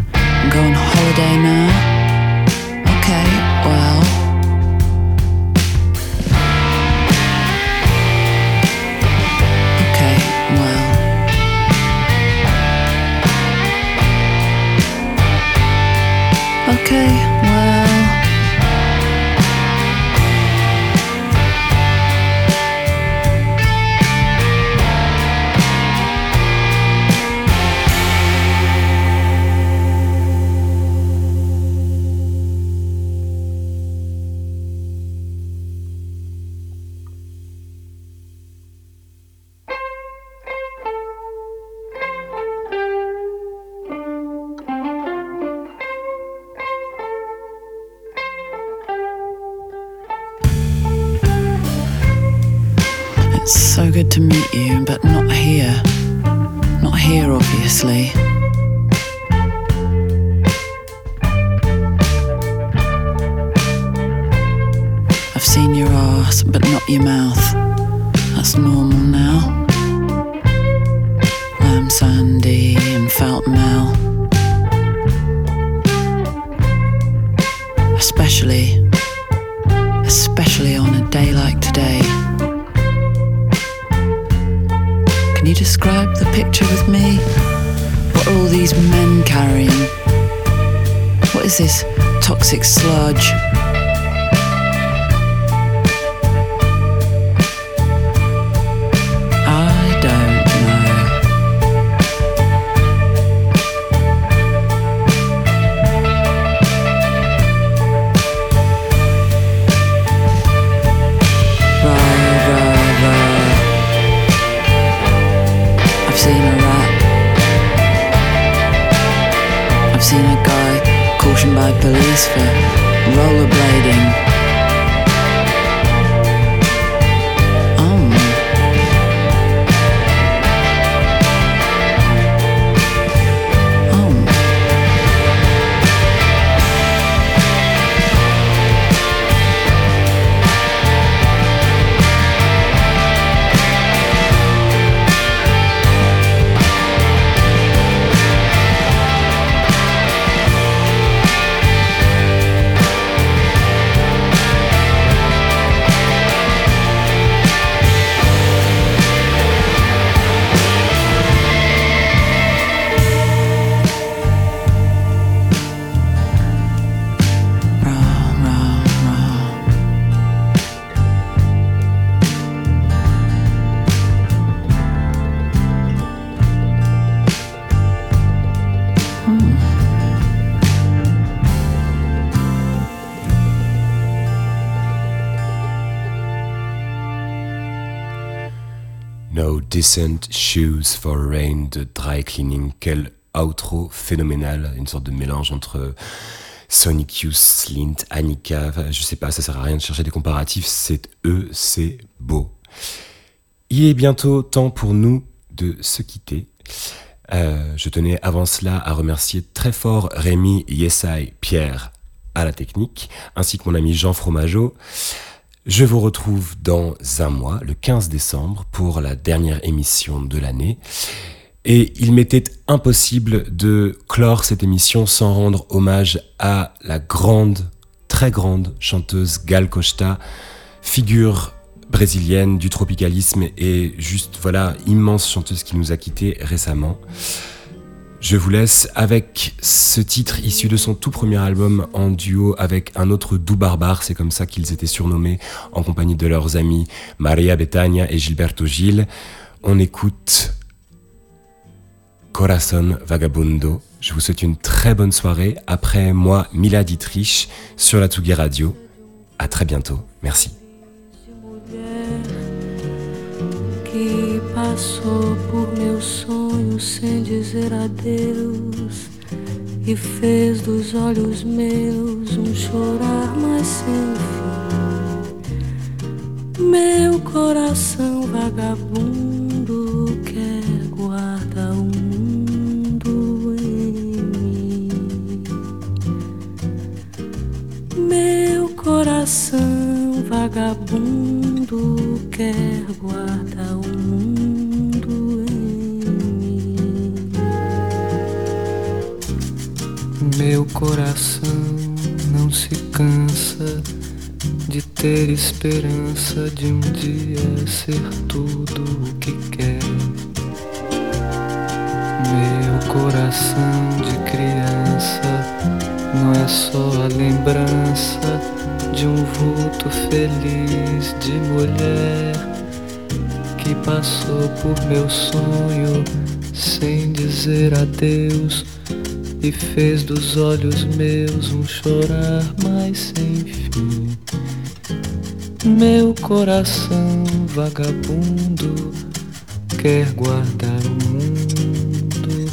[SPEAKER 2] Decent Shoes for Rain de Dry Cleaning. Quel outro phénoménal, une sorte de mélange entre Sonic Youth, Slint, Annika. Je sais pas, ça sert à rien de chercher des comparatifs. C'est eux, c'est beau. Il est bientôt temps pour nous de se quitter. Euh, je tenais avant cela à remercier très fort Rémi, Yesai, Pierre à la technique, ainsi que mon ami Jean Fromageau. Je vous retrouve dans un mois, le 15 décembre, pour la dernière émission de l'année. Et il m'était impossible de clore cette émission sans rendre hommage à la grande, très grande chanteuse Gal Costa, figure brésilienne du tropicalisme et juste, voilà, immense chanteuse qui nous a quittés récemment. Je vous laisse avec ce titre issu de son tout premier album en duo avec un autre doux barbare, c'est comme ça qu'ils étaient surnommés, en compagnie de leurs amis Maria Betania et Gilberto Gil. On écoute Corazon Vagabundo. Je vous souhaite une très bonne soirée. Après moi, Mila Dietrich sur la Tsugi Radio. À très bientôt. Merci.
[SPEAKER 6] Passou por meus sonhos sem dizer adeus e fez dos olhos meus um chorar mais sem fim. Meu coração vagabundo quer guardar o mundo em mim. Meu coração vagabundo quer guardar o mundo
[SPEAKER 12] Meu coração não se cansa de ter esperança de um dia ser tudo o que quer. Meu coração de criança não é só a lembrança de um vulto feliz de mulher que passou por meu sonho sem dizer adeus e fez dos olhos meus um chorar mais sem fim. Meu coração vagabundo quer guardar o mundo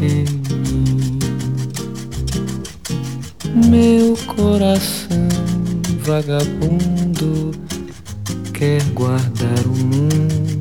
[SPEAKER 12] em mim. Meu coração vagabundo quer guardar o mundo